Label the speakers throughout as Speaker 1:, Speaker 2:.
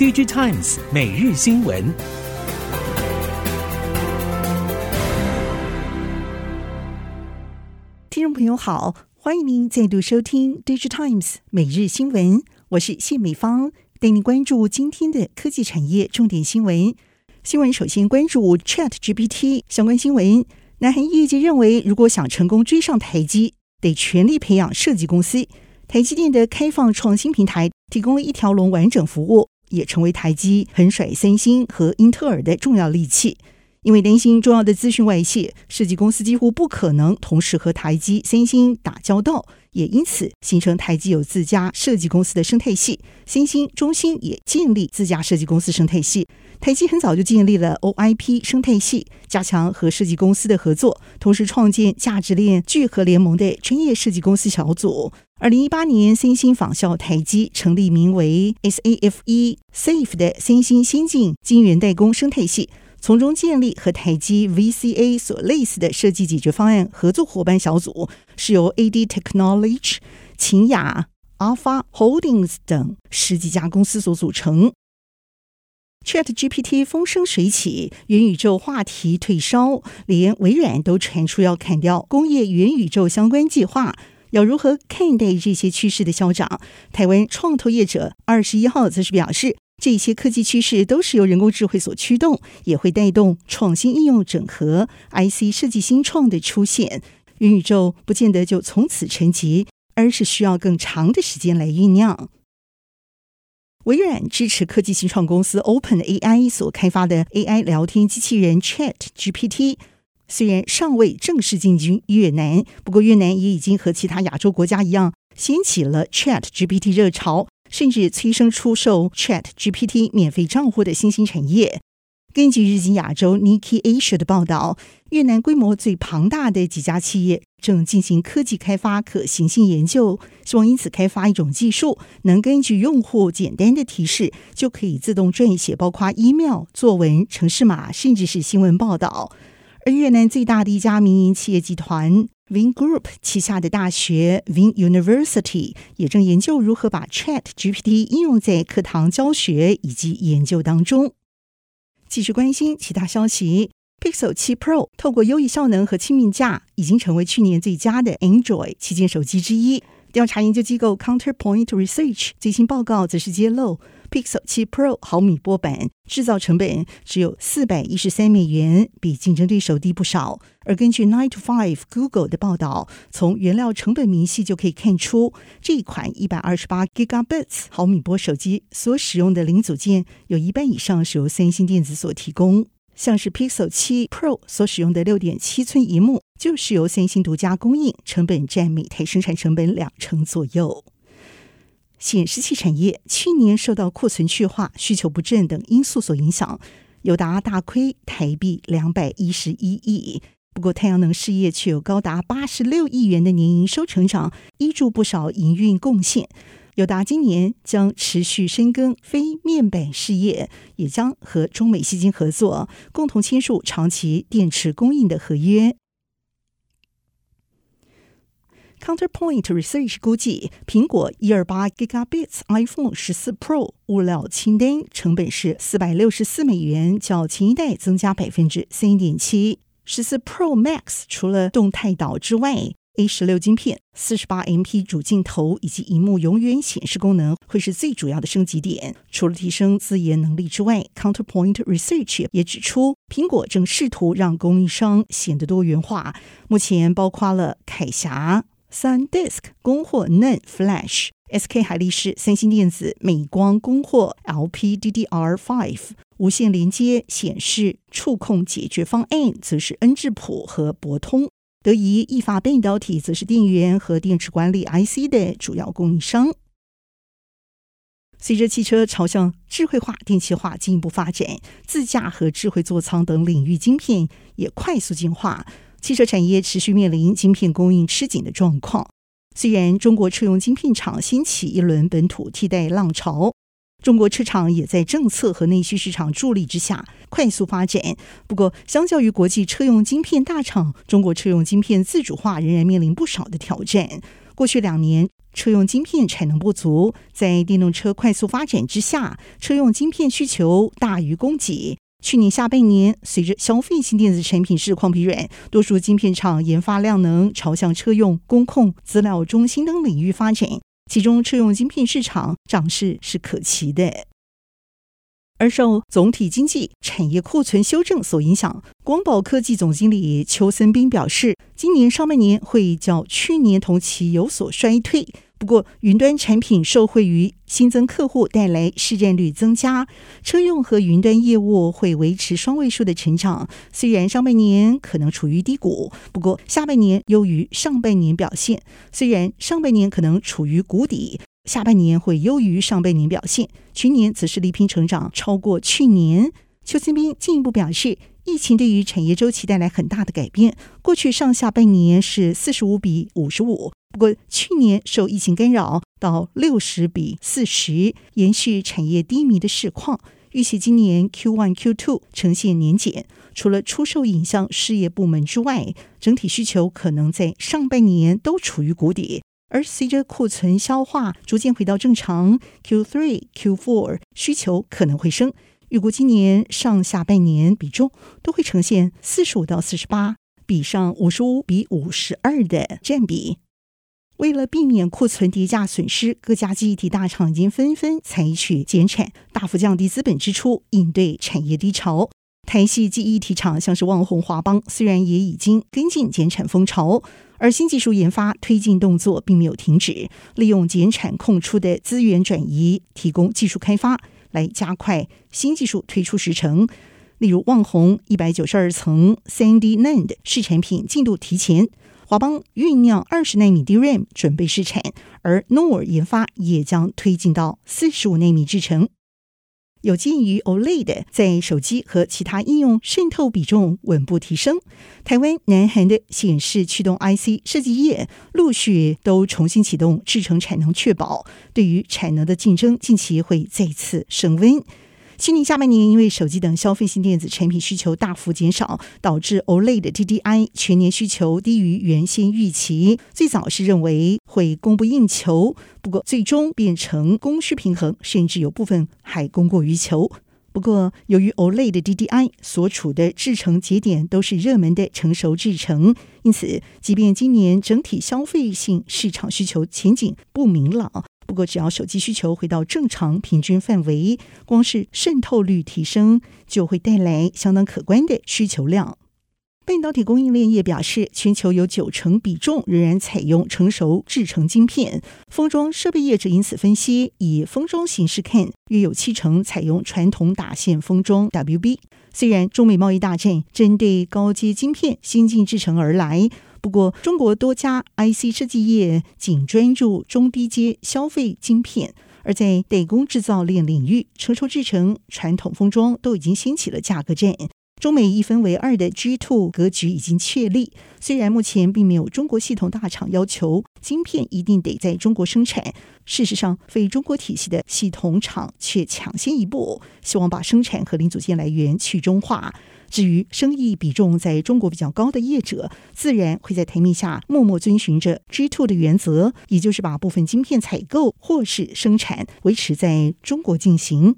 Speaker 1: DigiTimes 每日新闻。
Speaker 2: 听众朋友好，欢迎您再度收听 DigiTimes 每日新闻，我是谢美芳，带您关注今天的科技产业重点新闻。新闻首先关注 ChatGPT 相关新闻。南韩业界认为，如果想成功追上台积，得全力培养设计公司。台积电的开放创新平台提供了一条龙完整服务，也成为台积横甩三星和英特尔的重要利器。因为担心重要的资讯外泄，设计公司几乎不可能同时和台积、三星打交道，也因此形成台积有自家设计公司的生态系，三星、中兴也建立自家设计公司生态系。台积很早就建立了 OIP 生态系，加强和设计公司的合作，同时创建价值链聚合联盟的专业设计公司小组。二零一八年，三星仿效台积成立名为 SAFE Safe 的三星先进晶圆代工生态系。从中建立和台积 VCA 所类似的设计解决方案合作伙伴小组，是由 AD Technology、勤雅、Alpha Holdings 等十几家公司所组成。ChatGPT 风生水起，元宇宙话题退烧，连微软都传出要砍掉工业元宇宙相关计划。要如何看待这些趋势的消长？台湾创投业者二十一号则是表示。这些科技趋势都是由人工智慧所驱动，也会带动创新应用整合、IC 设计新创的出现。元宇宙不见得就从此成型，而是需要更长的时间来酝酿。微软支持科技新创公司 OpenAI 所开发的 AI 聊天机器人 ChatGPT，虽然尚未正式进军越南，不过越南也已经和其他亚洲国家一样，掀起了 ChatGPT 热潮。甚至催生出售 ChatGPT 免费账户的新兴产业。根据日经亚洲 Nikkei Asia 的报道，越南规模最庞大的几家企业正进行科技开发可行性研究，希望因此开发一种技术，能根据用户简单的提示，就可以自动撰写包括 email、作文、城市码，甚至是新闻报道。而越南最大的一家民营企业集团 Vingroup 旗下的大学 Ving University 也正研究如何把 ChatGPT 应用在课堂教学以及研究当中。继续关心其他消息，Pixel 7 Pro 透过优异效能和亲民价，已经成为去年最佳的 Android 旗舰手机之一。调查研究机构 Counterpoint Research 最新报告则是揭露，Pixel 7 Pro 毫米波版制造成本只有四百一十三美元，比竞争对手低不少。而根据 Nine to Five Google 的报道，从原料成本明细就可以看出，这一款一百二十八 Gigabits 毫米波手机所使用的零组件有一半以上是由三星电子所提供。像是 Pixel 7 Pro 所使用的六点七寸萤幕，就是由三星独家供应，成本占每台生产成本两成左右。显示器产业去年受到库存去化、需求不振等因素所影响，友达大亏台币两百一十一亿。不过，太阳能事业却有高达八十六亿元的年营收成长，依助不少营运贡献。友达今年将持续深耕非面板事业，也将和中美矽晶合作，共同签署长期电池供应的合约。Counterpoint Research 估计，苹果一二八 Gigabits iPhone 十四 Pro 物料清单成本是四百六十四美元，较前一代增加百分之三点七。十四 Pro Max 除了动态岛之外，A 十六晶片、四十八 MP 主镜头以及荧幕永远显示功能会是最主要的升级点。除了提升自研能力之外，Counterpoint Research 也指出，苹果正试图让供应商显得多元化。目前包括了凯霞、三 disk、供货 nan Flash、SK 海力士、三星电子、美光供货 LPDDR5、无线连接、显示、触控解决方案则是恩智浦和博通。德仪意法半导体则是电源和电池管理 IC 的主要供应商。随着汽车朝向智慧化、电气化进一步发展，自驾和智慧座舱等领域晶片也快速进化，汽车产业持续面临晶片供应吃紧的状况。虽然中国车用晶片厂掀起一轮本土替代浪潮。中国车厂也在政策和内需市场助力之下快速发展。不过，相较于国际车用晶片大厂，中国车用晶片自主化仍然面临不少的挑战。过去两年，车用晶片产能不足，在电动车快速发展之下，车用晶片需求大于供给。去年下半年，随着消费性电子产品市况疲软，多数晶片厂研发量能朝向车用、工控、资料中心等领域发展，其中车用晶片市场涨势是可期的。而受总体经济产业库存修正所影响，光宝科技总经理邱森斌表示，今年上半年会较去年同期有所衰退。不过，云端产品受惠于新增客户带来市占率增加，车用和云端业务会维持双位数的成长。虽然上半年可能处于低谷，不过下半年优于上半年表现。虽然上半年可能处于谷底。下半年会优于上半年表现，全年则是力拼成长超过去年。邱新斌进一步表示，疫情对于产业周期带来很大的改变。过去上下半年是四十五比五十五，不过去年受疫情干扰到六十比四十，延续产业低迷的市况。预期今年 Q one Q two 呈现年减，除了出售影像事业部门之外，整体需求可能在上半年都处于谷底。而随着库存消化逐渐回到正常，Q3、Q4 需求可能会升。预估今年上下半年比重都会呈现四十五到四十八比上五十五比五十二的占比。为了避免库存叠价损失，各家记忆体大厂已经纷纷采取减产，大幅降低资本支出，应对产业低潮。台系记忆体厂像是旺宏、华邦，虽然也已经跟进减产风潮。而新技术研发推进动作并没有停止，利用减产空出的资源转移，提供技术开发，来加快新技术推出时程。例如，旺宏一百九十二层 Sandy NAND 试产品进度提前，华邦酝酿二十纳米 DRAM 准备试产，而 NOR 研发也将推进到四十五纳米制程。有鉴于 OLED 在手机和其他应用渗透比重稳步提升，台湾、南韩的显示驱动 IC 设计业陆续都重新启动制程产能确保，对于产能的竞争近期会再次升温。今年下半年，因为手机等消费性电子产品需求大幅减少，导致 OLED 的 TDI 全年需求低于原先预期。最早是认为会供不应求，不过最终变成供需平衡，甚至有部分还供过于求。不过，由于 OLED 的 DDI 所处的制程节点都是热门的成熟制程，因此，即便今年整体消费性市场需求前景不明朗。不过，只要手机需求回到正常平均范围，光是渗透率提升就会带来相当可观的需求量。半导体供应链业表示，全球有九成比重仍然采用成熟制程晶片。封装设备业者因此分析，以封装形式看，约有七成采用传统打线封装 （WB）。虽然中美贸易大战针对高阶晶片先进制程而来。不过，中国多家 IC 设计业仅专注中低阶消费晶片，而在代工制造链领域，成熟制程、传统封装都已经掀起了价格战。中美一分为二的 G2 格局已经确立。虽然目前并没有中国系统大厂要求晶片一定得在中国生产，事实上，非中国体系的系统厂却抢先一步，希望把生产和零组件来源去中化。至于生意比重在中国比较高的业者，自然会在台面下默默遵循着 G2 的原则，也就是把部分晶片采购或是生产维持在中国进行。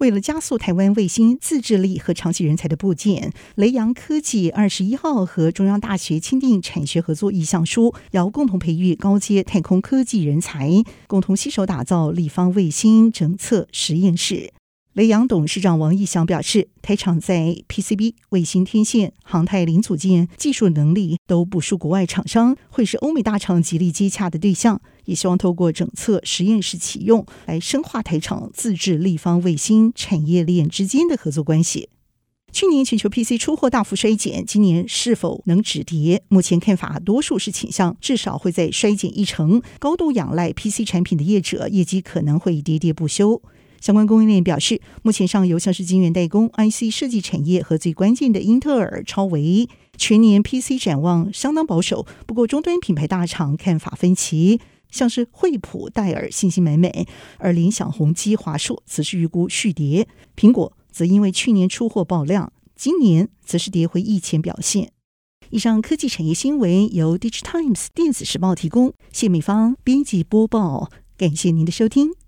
Speaker 2: 为了加速台湾卫星自制力和长期人才的布建，雷洋科技二十一号和中央大学签订产学合作意向书，要共同培育高阶太空科技人才，共同携手打造立方卫星侦测实验室。雷洋董事长王义祥表示，台厂在 PCB、卫星天线、航太零组件技术能力都不输国外厂商，会是欧美大厂极力接洽的对象。也希望透过整测实验室启用，来深化台厂自制立方卫星产业链之间的合作关系。去年全球 PC 出货大幅衰减，今年是否能止跌？目前看法多数是倾向至少会在衰减一成。高度仰赖 PC 产品的业者业绩可能会跌跌不休。相关供应链表示，目前上游像是晶圆代工、IC 设计产业和最关键的英特尔、超微，全年 PC 展望相当保守。不过，终端品牌大厂看法分歧，像是惠普、戴尔信心满满，而联想、宏基、华硕则是预估续跌。苹果则因为去年出货爆量，今年则是跌回疫前表现。以上科技产业新闻由 Digitimes 电子时报提供，谢美芳编辑播报，感谢您的收听。